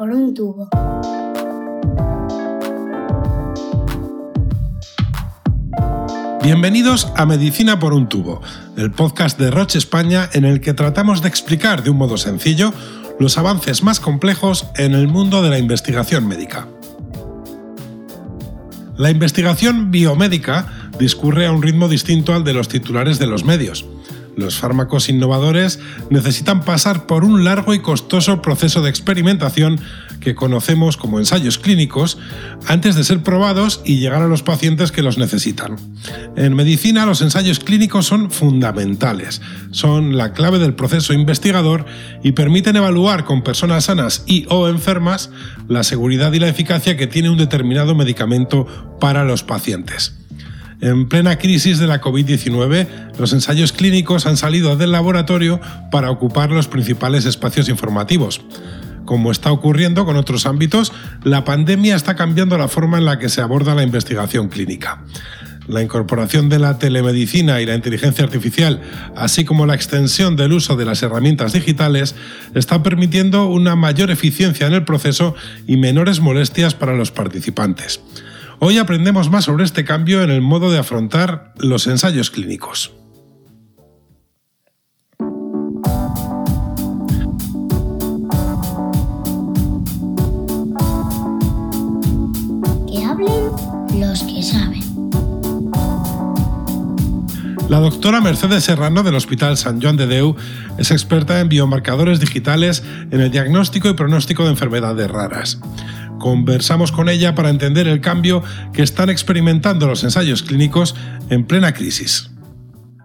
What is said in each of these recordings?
por un tubo. Bienvenidos a Medicina por un tubo, el podcast de Roche España en el que tratamos de explicar de un modo sencillo los avances más complejos en el mundo de la investigación médica. La investigación biomédica discurre a un ritmo distinto al de los titulares de los medios. Los fármacos innovadores necesitan pasar por un largo y costoso proceso de experimentación que conocemos como ensayos clínicos antes de ser probados y llegar a los pacientes que los necesitan. En medicina los ensayos clínicos son fundamentales, son la clave del proceso investigador y permiten evaluar con personas sanas y o enfermas la seguridad y la eficacia que tiene un determinado medicamento para los pacientes. En plena crisis de la COVID-19, los ensayos clínicos han salido del laboratorio para ocupar los principales espacios informativos. Como está ocurriendo con otros ámbitos, la pandemia está cambiando la forma en la que se aborda la investigación clínica. La incorporación de la telemedicina y la inteligencia artificial, así como la extensión del uso de las herramientas digitales, está permitiendo una mayor eficiencia en el proceso y menores molestias para los participantes. Hoy aprendemos más sobre este cambio en el modo de afrontar los ensayos clínicos. Que hablen los que saben. La doctora Mercedes Serrano del Hospital San Joan de Deu es experta en biomarcadores digitales en el diagnóstico y pronóstico de enfermedades raras. Conversamos con ella para entender el cambio que están experimentando los ensayos clínicos en plena crisis.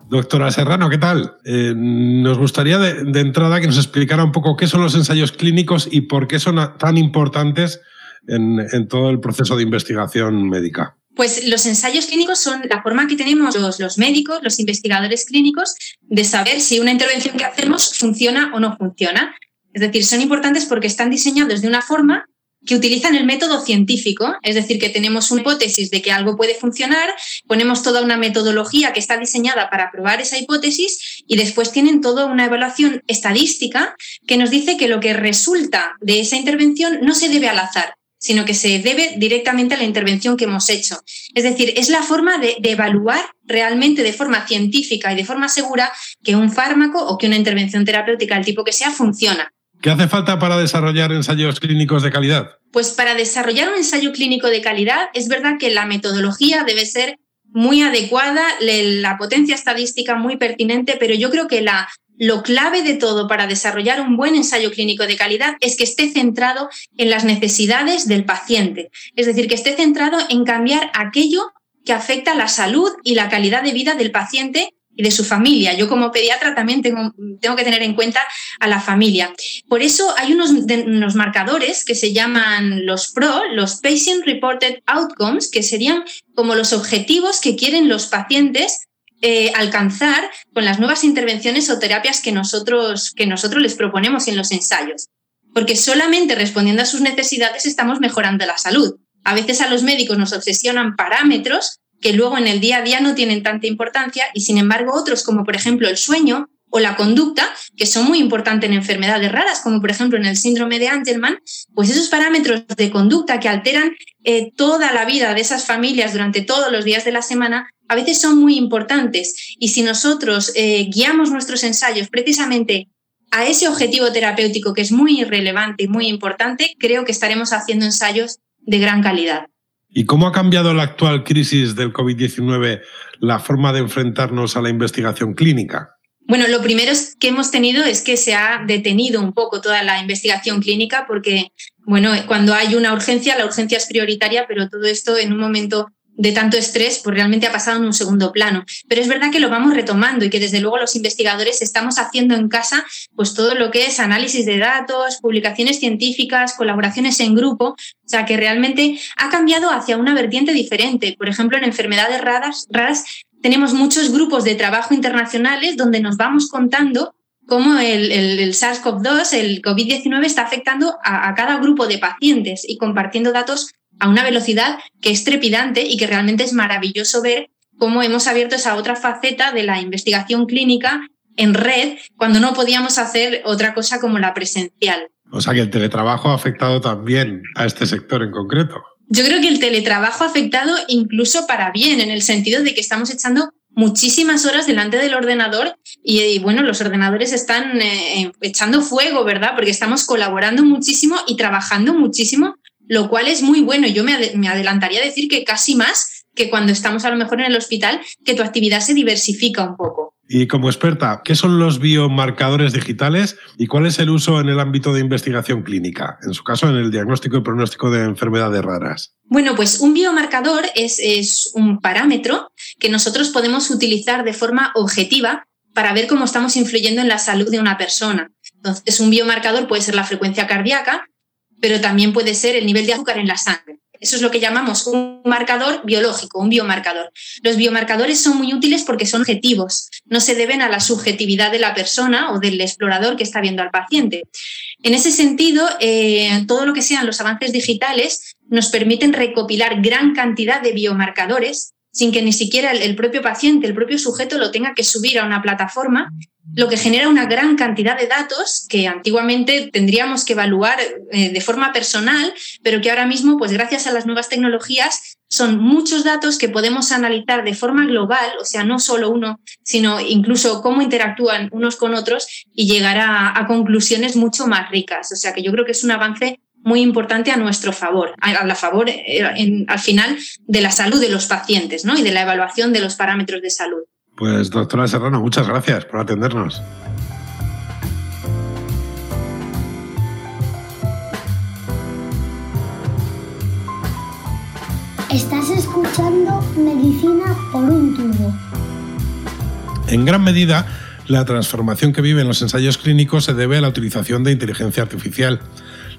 Doctora Serrano, ¿qué tal? Eh, nos gustaría de, entrada que nos explicara un poco qué son los ensayos clínicos y por qué son tan importantes en, todo el proceso de investigación médica. Pues los ensayos clínicos son la forma que tenemos los, los, médicos, los investigadores clínicos, de saber si una intervención que hacemos funciona o no funciona. Es decir, son importantes porque están diseñados de una forma que utilizan el método científico, es decir, que tenemos una hipótesis de que algo puede funcionar, ponemos toda una metodología que está diseñada para probar esa hipótesis y después tienen toda una evaluación estadística que nos dice que lo que resulta de esa intervención no se debe al azar, sino que se debe directamente a la intervención que hemos hecho. Es decir, es la forma de, de, evaluar realmente de forma científica y de forma segura que un fármaco o que una intervención terapéutica, del tipo que sea, funciona. ¿Qué hace falta para desarrollar ensayos clínicos de calidad? Pues para desarrollar un ensayo clínico de calidad es verdad que la metodología debe ser muy adecuada, la potencia estadística muy pertinente, pero yo creo que la, lo clave de todo para desarrollar un buen ensayo clínico de calidad es que esté centrado en las necesidades del paciente, es decir, que esté centrado en cambiar aquello que afecta la salud y la calidad de vida del paciente y de su familia. Yo como pediatra también tengo, tengo, que tener en cuenta a la familia. Por eso hay unos, unos, marcadores que se llaman los PRO, los Patient Reported Outcomes, que serían como los objetivos que quieren los pacientes eh, alcanzar con las nuevas intervenciones o terapias que nosotros, que nosotros les proponemos en los ensayos. Porque solamente respondiendo a sus necesidades estamos mejorando la salud. A veces a los médicos nos obsesionan parámetros que luego en el día a día no tienen tanta importancia y sin embargo otros como por ejemplo el sueño o la conducta, que son muy importantes en enfermedades raras, como por ejemplo en el síndrome de Angelman, pues esos parámetros de conducta que alteran eh, toda la vida de esas familias durante todos los días de la semana, a veces son muy importantes. Y si nosotros eh, guiamos nuestros ensayos precisamente a ese objetivo terapéutico que es muy relevante y muy importante, creo que estaremos haciendo ensayos de gran calidad. ¿Y cómo ha cambiado la actual crisis del COVID-19 la forma de enfrentarnos a la investigación clínica? Bueno, lo primero que hemos tenido es que se ha detenido un poco toda la investigación clínica porque, bueno, cuando hay una urgencia, la urgencia es prioritaria, pero todo esto en un momento de tanto estrés, pues realmente ha pasado en un segundo plano. Pero es verdad que lo vamos retomando y que desde luego los investigadores estamos haciendo en casa pues todo lo que es análisis de datos, publicaciones científicas, colaboraciones en grupo, o sea que realmente ha cambiado hacia una vertiente diferente. Por ejemplo, en enfermedades raras, tenemos muchos grupos de trabajo internacionales donde nos vamos contando cómo el, el, SARS-CoV-2, el COVID-19 está afectando a, a cada grupo de pacientes y compartiendo datos a una velocidad que es trepidante y que realmente es maravilloso ver cómo hemos abierto esa otra faceta de la investigación clínica en red cuando no podíamos hacer otra cosa como la presencial. O sea que el teletrabajo ha afectado también a este sector en concreto. Yo creo que el teletrabajo ha afectado incluso para bien, en el sentido de que estamos echando muchísimas horas delante del ordenador y, bueno, los ordenadores están eh, echando fuego, ¿verdad? Porque estamos colaborando muchísimo y trabajando muchísimo, lo cual es muy bueno. Yo me, me adelantaría a decir que casi más que cuando estamos a lo mejor en el hospital, que tu actividad se diversifica un poco. Y como experta, ¿qué son los biomarcadores digitales y cuál es el uso en el ámbito de investigación clínica? En su caso, en el diagnóstico y pronóstico de enfermedades raras. Bueno, pues un biomarcador es, es un parámetro que nosotros podemos utilizar de forma objetiva para ver cómo estamos influyendo en la salud de una persona. Entonces, un biomarcador puede ser la frecuencia cardíaca, pero también puede ser el nivel de azúcar en la sangre. Eso es lo que llamamos un marcador biológico, un biomarcador. Los biomarcadores son muy útiles porque son objetivos, no se deben a la subjetividad de la persona o del explorador que está viendo al paciente. En ese sentido, eh, todo lo que sean los avances digitales nos permiten recopilar gran cantidad de biomarcadores sin que ni siquiera el, propio paciente, el propio sujeto lo tenga que subir a una plataforma, lo que genera una gran cantidad de datos que antiguamente tendríamos que evaluar eh, de forma personal, pero que ahora mismo, pues gracias a las nuevas tecnologías, son muchos datos que podemos analizar de forma global, o sea, no solo uno, sino incluso cómo interactúan unos con otros y llegar a, a conclusiones mucho más ricas. O sea, que yo creo que es un avance muy importante a nuestro favor, a, la favor eh, al final de la salud de los pacientes ¿no? y de la evaluación de los parámetros de salud. Pues doctora Serrano, muchas gracias por atendernos. Estás escuchando Medicina por un tubo. En gran medida, la transformación que viven los ensayos clínicos se debe a la utilización de inteligencia artificial.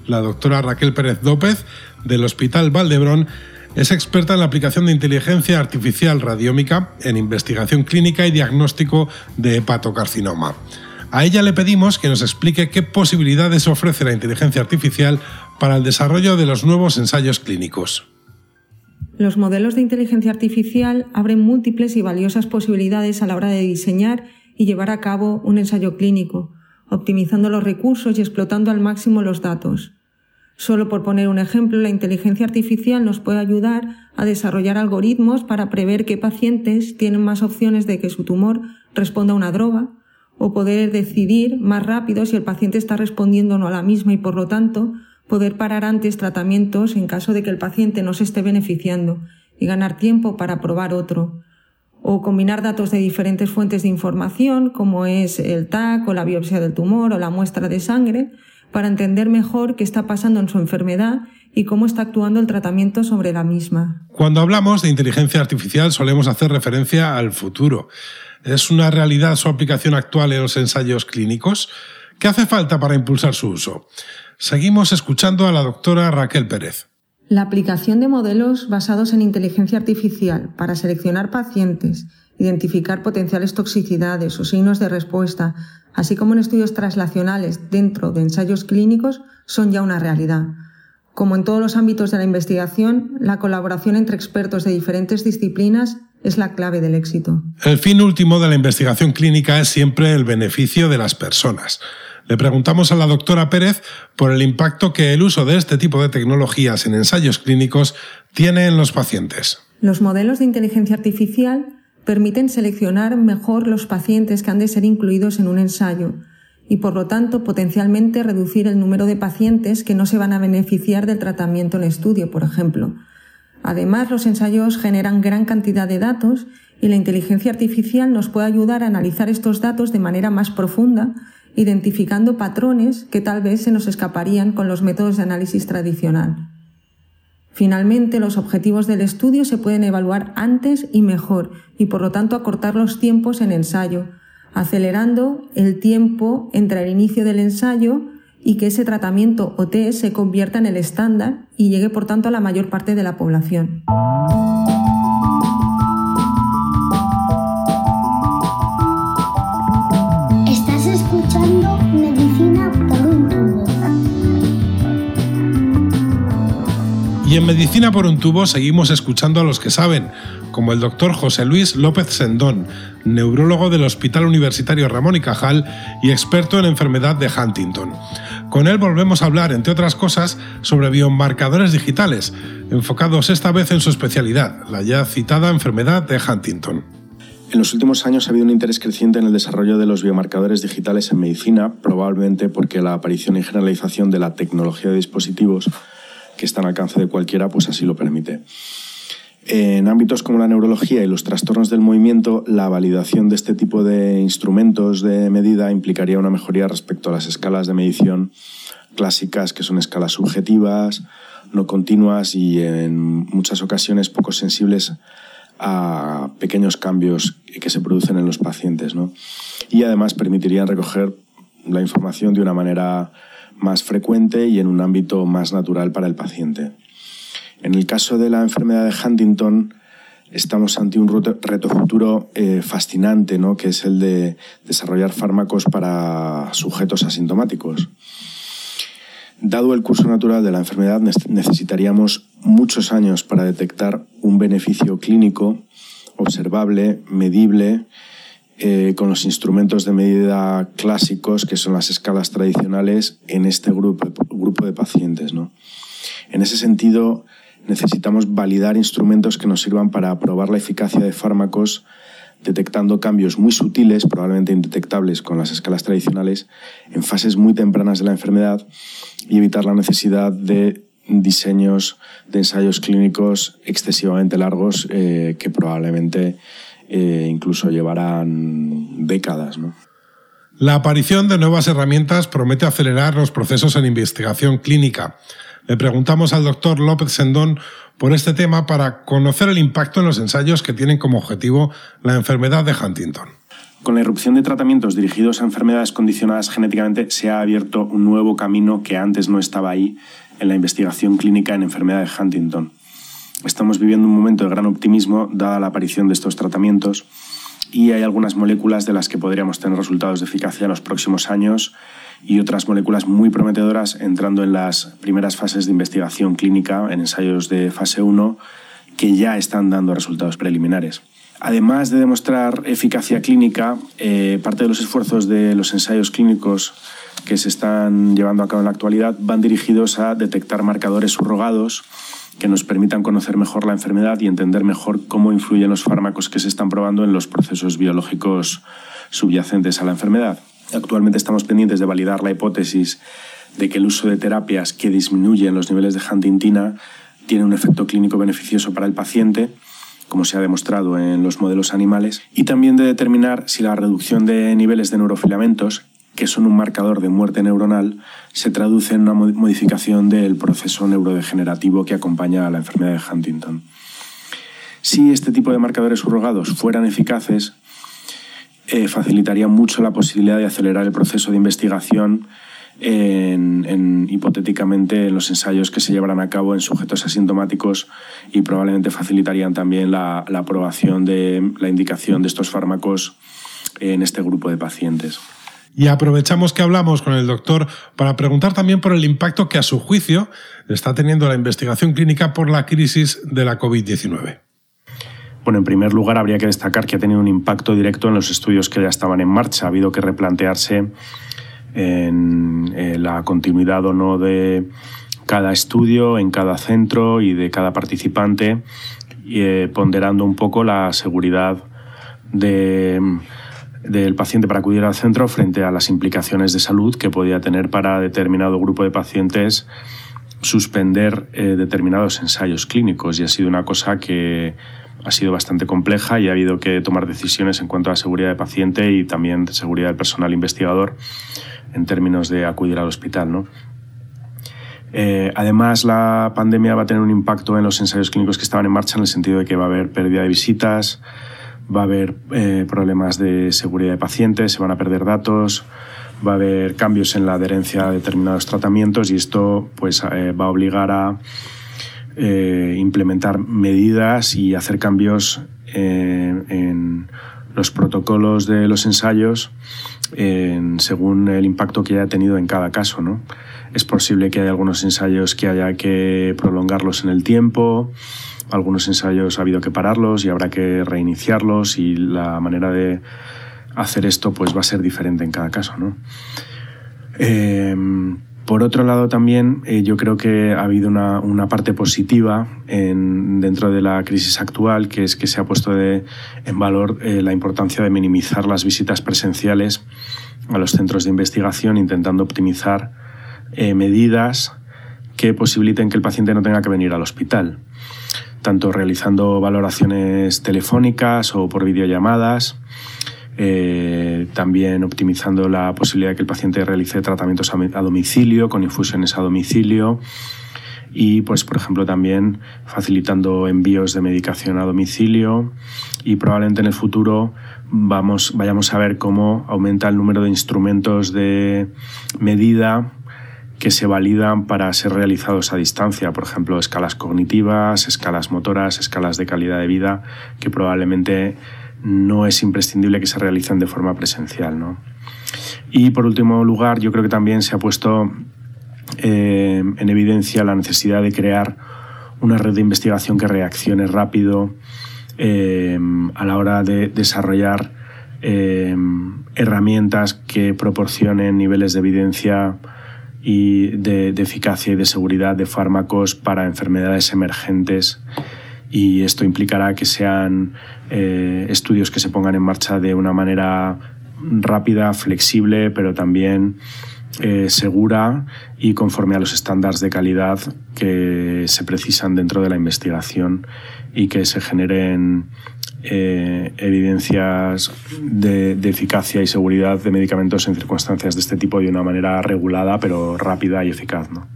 La doctora Raquel Pérez López, del Hospital Valdebrón, es experta en la aplicación de inteligencia artificial radiómica en investigación clínica y diagnóstico de hepatocarcinoma. A ella le pedimos que nos explique qué posibilidades ofrece la inteligencia artificial para el desarrollo de los nuevos ensayos clínicos. Los modelos de inteligencia artificial abren múltiples y valiosas posibilidades a la hora de diseñar y llevar a cabo un ensayo clínico, optimizando los recursos y explotando al máximo los datos. Solo por poner un ejemplo, la inteligencia artificial nos puede ayudar a desarrollar algoritmos para prever qué pacientes tienen más opciones de que su tumor responda a una droga o poder decidir más rápido si el paciente está respondiendo o no a la misma y por lo tanto poder parar antes tratamientos en caso de que el paciente no se esté beneficiando y ganar tiempo para probar otro. O combinar datos de diferentes fuentes de información como es el TAC o la biopsia del tumor o la muestra de sangre para entender mejor qué está pasando en su enfermedad y cómo está actuando el tratamiento sobre la misma. Cuando hablamos de inteligencia artificial solemos hacer referencia al futuro. ¿Es una realidad su aplicación actual en los ensayos clínicos? ¿Qué hace falta para impulsar su uso? Seguimos escuchando a la doctora Raquel Pérez. La aplicación de modelos basados en inteligencia artificial para seleccionar pacientes, identificar potenciales toxicidades o signos de respuesta, así como en estudios traslacionales dentro de ensayos clínicos, son ya una realidad. Como en todos los ámbitos de la investigación, la colaboración entre expertos de diferentes disciplinas es la clave del éxito. El fin último de la investigación clínica es siempre el beneficio de las personas. Le preguntamos a la doctora Pérez por el impacto que el uso de este tipo de tecnologías en ensayos clínicos tiene en los pacientes. Los modelos de inteligencia artificial permiten seleccionar mejor los pacientes que han de ser incluidos en un ensayo y, por lo tanto, potencialmente reducir el número de pacientes que no se van a beneficiar del tratamiento en estudio, por ejemplo. Además, los ensayos generan gran cantidad de datos y la inteligencia artificial nos puede ayudar a analizar estos datos de manera más profunda, identificando patrones que tal vez se nos escaparían con los métodos de análisis tradicional. Finalmente, los objetivos del estudio se pueden evaluar antes y mejor y por lo tanto acortar los tiempos en ensayo, acelerando el tiempo entre el inicio del ensayo y que ese tratamiento o test se convierta en el estándar y llegue por tanto a la mayor parte de la población. En Medicina por un tubo seguimos escuchando a los que saben, como el doctor José Luis López Sendón, neurólogo del Hospital Universitario Ramón y Cajal y experto en enfermedad de Huntington. Con él volvemos a hablar, entre otras cosas, sobre biomarcadores digitales, enfocados esta vez en su especialidad, la ya citada enfermedad de Huntington. En los últimos años ha habido un interés creciente en el desarrollo de los biomarcadores digitales en medicina, probablemente porque la aparición y generalización de la tecnología de dispositivos que está al alcance de cualquiera, pues así lo permite. En ámbitos como la neurología y los trastornos del movimiento, la validación de este tipo de instrumentos de medida implicaría una mejoría respecto a las escalas de medición clásicas, que son escalas subjetivas, no continuas y en muchas ocasiones poco sensibles a pequeños cambios que se producen en los pacientes. Y además permitirían recoger la información de una manera más frecuente y en un ámbito más natural para el paciente. En el caso de la enfermedad de Huntington, estamos ante un reto futuro eh, fascinante, ¿no? que es el de desarrollar fármacos para sujetos asintomáticos. Dado el curso natural de la enfermedad, necesitaríamos muchos años para detectar un beneficio clínico observable, medible, eh, con los instrumentos de medida clásicos, que son las escalas tradicionales, en este grupo, grupo de pacientes. ¿no? En ese sentido, necesitamos validar instrumentos que nos sirvan para probar la eficacia de fármacos detectando cambios muy sutiles, probablemente indetectables con las escalas tradicionales, en fases muy tempranas de la enfermedad y evitar la necesidad de diseños de ensayos clínicos excesivamente largos eh, que probablemente eh, incluso llevarán décadas. La aparición de nuevas herramientas promete acelerar los procesos en investigación clínica le preguntamos al doctor López Sendón por este tema para conocer el impacto en los ensayos que tienen como objetivo la enfermedad de Huntington. Con la irrupción de tratamientos dirigidos a enfermedades condicionadas genéticamente se ha abierto un nuevo camino que antes no estaba ahí en la investigación clínica en enfermedad de Huntington. Estamos viviendo un momento de gran optimismo dada la aparición de estos tratamientos y hay algunas moléculas de las que podríamos tener resultados de eficacia en los próximos años y otras moléculas muy prometedoras entrando en las primeras fases de investigación clínica en ensayos de fase 1 que ya están dando resultados preliminares. Además de demostrar eficacia clínica, eh, parte de los esfuerzos de los ensayos clínicos que se están llevando a cabo en la actualidad van dirigidos a detectar marcadores subrogados que nos permitan conocer mejor la enfermedad y entender mejor cómo influyen los fármacos que se están probando en los procesos biológicos subyacentes a la enfermedad. Actualmente estamos pendientes de validar la hipótesis de que el uso de terapias que disminuyen los niveles de huntingtina tiene un efecto clínico beneficioso para el paciente, como se ha demostrado en los modelos animales, y también de determinar si la reducción de niveles de neurofilamentos, que son un marcador de muerte neuronal, se traduce en una modificación del proceso neurodegenerativo que acompaña a la enfermedad de Huntington. Si este tipo de marcadores surrogados fueran eficaces, eh, facilitaría mucho la posibilidad de acelerar el proceso de investigación en, hipotéticamente en los ensayos que se llevarán a cabo en sujetos asintomáticos y probablemente facilitarían también la, la aprobación de la indicación de estos fármacos en este grupo de pacientes. Y aprovechamos que hablamos con el doctor para preguntar también por el impacto que a su juicio está teniendo la investigación clínica por la crisis de la COVID-19. Bueno, en primer lugar, habría que destacar que ha tenido un impacto directo en los estudios que ya estaban en marcha. Ha habido que replantearse en, eh, la continuidad o no de cada estudio, en cada centro y de cada participante, eh, ponderando un poco la seguridad del paciente para acudir al centro frente a las implicaciones de salud que podía tener para determinado grupo de pacientes suspender eh, determinados ensayos clínicos. Y ha sido una cosa que ha sido bastante compleja y ha habido que tomar decisiones en cuanto a seguridad de paciente y también de seguridad del personal investigador en términos de acudir al hospital. ¿no? Eh, además, la pandemia va a tener un impacto en los ensayos clínicos que estaban en marcha en el sentido de que va a haber pérdida de visitas, va a haber eh, problemas de seguridad de pacientes, se van a perder datos, va a haber cambios en la adherencia a determinados tratamientos y esto pues, eh, va a obligar a eh, implementar medidas y hacer cambios en los protocolos de los ensayos según el impacto que haya tenido en cada caso. ¿no? Es posible que haya algunos ensayos que haya que prolongarlos en el tiempo, algunos ensayos ha habido que pararlos y habrá que reiniciarlos y la manera de hacer esto pues va a ser diferente en cada caso. ¿no? Em, por otro lado, también eh, yo creo que ha habido una, parte positiva en, dentro de la crisis actual, que es que se ha puesto en valor eh, la importancia de minimizar las visitas presenciales a los centros de investigación, intentando optimizar eh, medidas que posibiliten que el paciente no tenga que venir al hospital, tanto realizando valoraciones telefónicas o por videollamadas eh, también optimizando la posibilidad de que el paciente realice tratamientos a, domicilio, con infusiones a domicilio. Y, pues, por ejemplo, también facilitando envíos de medicación a domicilio. Y probablemente en el futuro vamos, vayamos a ver cómo aumenta el número de instrumentos de medida que se validan para ser realizados a distancia, por ejemplo, escalas cognitivas, escalas motoras, escalas de calidad de vida, que probablemente no es imprescindible que se realicen de forma presencial. ¿no? Y por último lugar, yo creo que también se ha puesto eh, en evidencia la necesidad de crear una red de investigación que reaccione rápido eh, a la hora de desarrollar eh, herramientas que proporcionen niveles de evidencia y de, de, eficacia y de seguridad de fármacos para enfermedades emergentes y esto implicará que sean eh, estudios que se pongan en marcha de una manera rápida, flexible, pero también eh, segura y conforme a los estándares de calidad que se precisan dentro de la investigación y que se generen eh, evidencias de, de, eficacia y seguridad de medicamentos en circunstancias de este tipo de una manera regulada, pero rápida y eficaz. ¿no?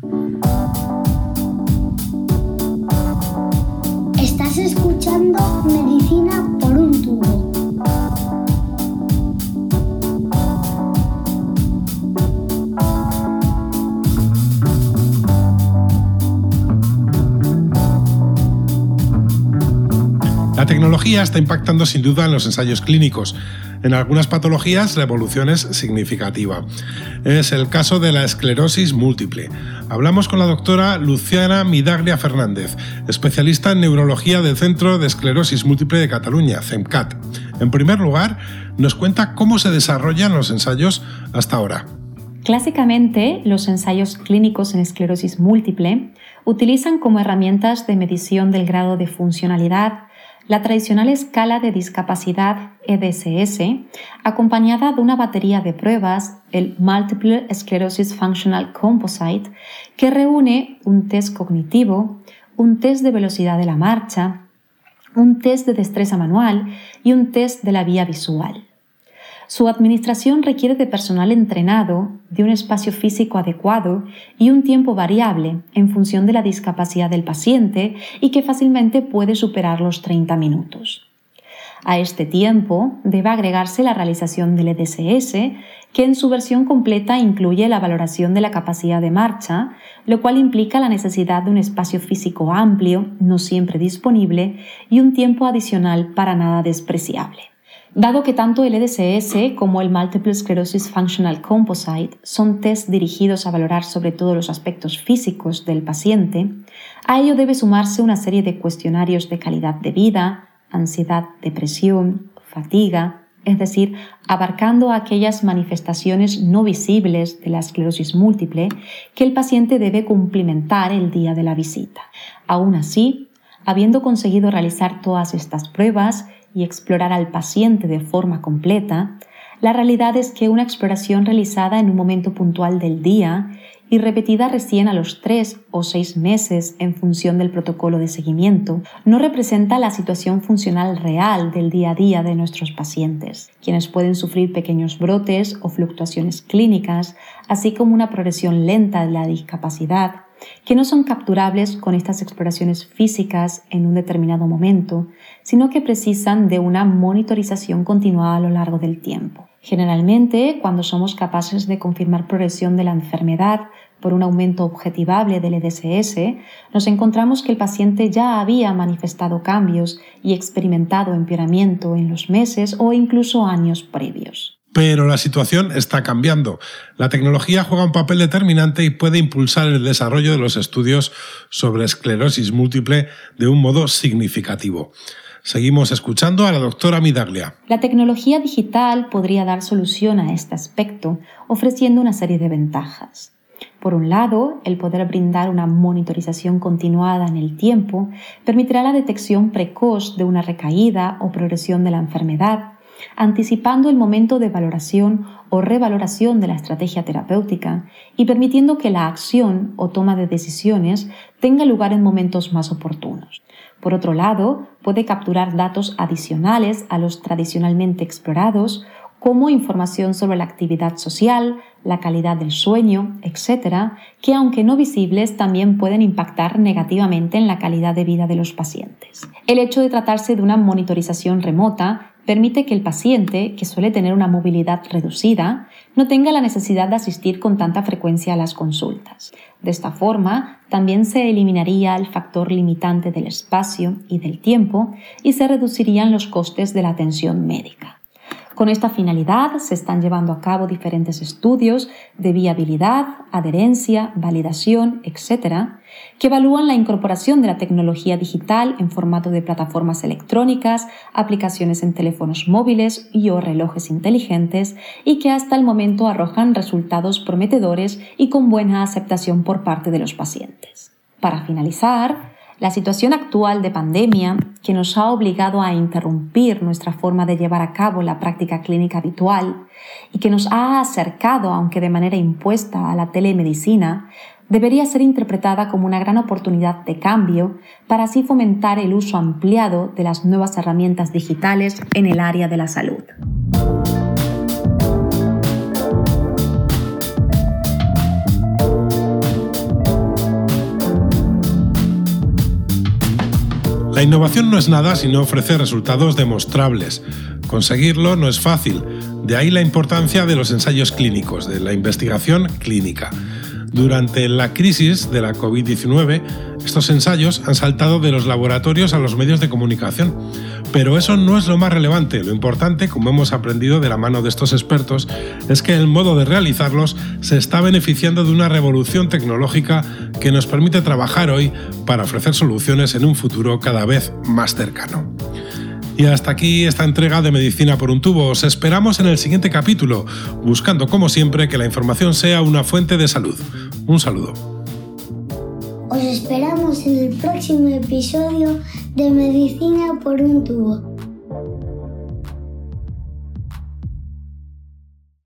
Medicina por un tubo. La tecnología está impactando sin duda en los ensayos clínicos. En algunas patologías la evolución es significativa. Es el caso de la esclerosis múltiple. Hablamos con la doctora Luciana Midaglia Fernández, especialista en neurología del Centro de Esclerosis Múltiple de Cataluña, CEMCAT. En primer lugar, nos cuenta cómo se desarrollan los ensayos hasta ahora. Clásicamente, los ensayos clínicos en esclerosis múltiple utilizan como herramientas de medición del grado de funcionalidad la tradicional escala de discapacidad EDSS, acompañada de una batería de pruebas, el Multiple Sclerosis Functional Composite, que reúne un test cognitivo, un test de velocidad de la marcha, un test de destreza manual y un test de la vía visual. Su administración requiere de personal entrenado, de un espacio físico adecuado y un tiempo variable en función de la discapacidad del paciente y que fácilmente puede superar los 30 minutos. A este tiempo debe agregarse la realización del EDSS, que en su versión completa incluye la valoración de la capacidad de marcha, lo cual implica la necesidad de un espacio físico amplio, no siempre disponible, y un tiempo adicional para nada despreciable. Dado que tanto el EDSS como el Multiple Sclerosis Functional Composite son test dirigidos a valorar sobre todo los aspectos físicos del paciente, a ello debe sumarse una serie de cuestionarios de calidad de vida, ansiedad, depresión, fatiga, es decir, abarcando aquellas manifestaciones no visibles de la esclerosis múltiple que el paciente debe cumplimentar el día de la visita. Aún así, habiendo conseguido realizar todas estas pruebas, y explorar al paciente de forma completa, la realidad es que una exploración realizada en un momento puntual del día y repetida recién a los tres o seis meses en función del protocolo de seguimiento, no representa la situación funcional real del día a día de nuestros pacientes, quienes pueden sufrir pequeños brotes o fluctuaciones clínicas, así como una progresión lenta de la discapacidad, que no son capturables con estas exploraciones físicas en un determinado momento, sino que precisan de una monitorización continuada a lo largo del tiempo. Generalmente, cuando somos capaces de confirmar progresión de la enfermedad por un aumento objetivable del EDSS, nos encontramos que el paciente ya había manifestado cambios y experimentado empeoramiento en los meses o incluso años previos. Pero la situación está cambiando. La tecnología juega un papel determinante y puede impulsar el desarrollo de los estudios sobre esclerosis múltiple de un modo significativo. Seguimos escuchando a la doctora Midaglia. La tecnología digital podría dar solución a este aspecto, ofreciendo una serie de ventajas. Por un lado, el poder brindar una monitorización continuada en el tiempo permitirá la detección precoz de una recaída o progresión de la enfermedad, anticipando el momento de valoración o revaloración de la estrategia terapéutica y permitiendo que la acción o toma de decisiones tenga lugar en momentos más oportunos. Por otro lado, puede capturar datos adicionales a los tradicionalmente explorados como información sobre la actividad social, la calidad del sueño, etc., que aunque no visibles también pueden impactar negativamente en la calidad de vida de los pacientes. El hecho de tratarse de una monitorización remota permite que el paciente, que suele tener una movilidad reducida, no tenga la necesidad de asistir con tanta frecuencia a las consultas. De esta forma, también se eliminaría el factor limitante del espacio y del tiempo y se reducirían los costes de la atención médica. Con esta finalidad se están llevando a cabo diferentes estudios de viabilidad, adherencia, validación, etc., que evalúan la incorporación de la tecnología digital en formato de plataformas electrónicas, aplicaciones en teléfonos móviles y o relojes inteligentes y que hasta el momento arrojan resultados prometedores y con buena aceptación por parte de los pacientes. Para finalizar, la situación actual de pandemia, que nos ha obligado a interrumpir nuestra forma de llevar a cabo la práctica clínica habitual y que nos ha acercado, aunque de manera impuesta, a la telemedicina, debería ser interpretada como una gran oportunidad de cambio para así fomentar el uso ampliado de las nuevas herramientas digitales en el área de la salud. La innovación no es nada si no ofrece resultados demostrables. Conseguirlo no es fácil, de ahí la importancia de los ensayos clínicos, de la investigación clínica. Durante la crisis de la COVID-19, estos ensayos han saltado de los laboratorios a los medios de comunicación. Pero eso no es lo más relevante. Lo importante, como hemos aprendido de la mano de estos expertos, es que el modo de realizarlos se está beneficiando de una revolución tecnológica que nos permite trabajar hoy para ofrecer soluciones en un futuro cada vez más cercano. Y hasta aquí esta entrega de Medicina por un tubo. Os esperamos en el siguiente capítulo, buscando como siempre que la información sea una fuente de salud. Un saludo. Os esperamos en el próximo episodio de Medicina por un tubo.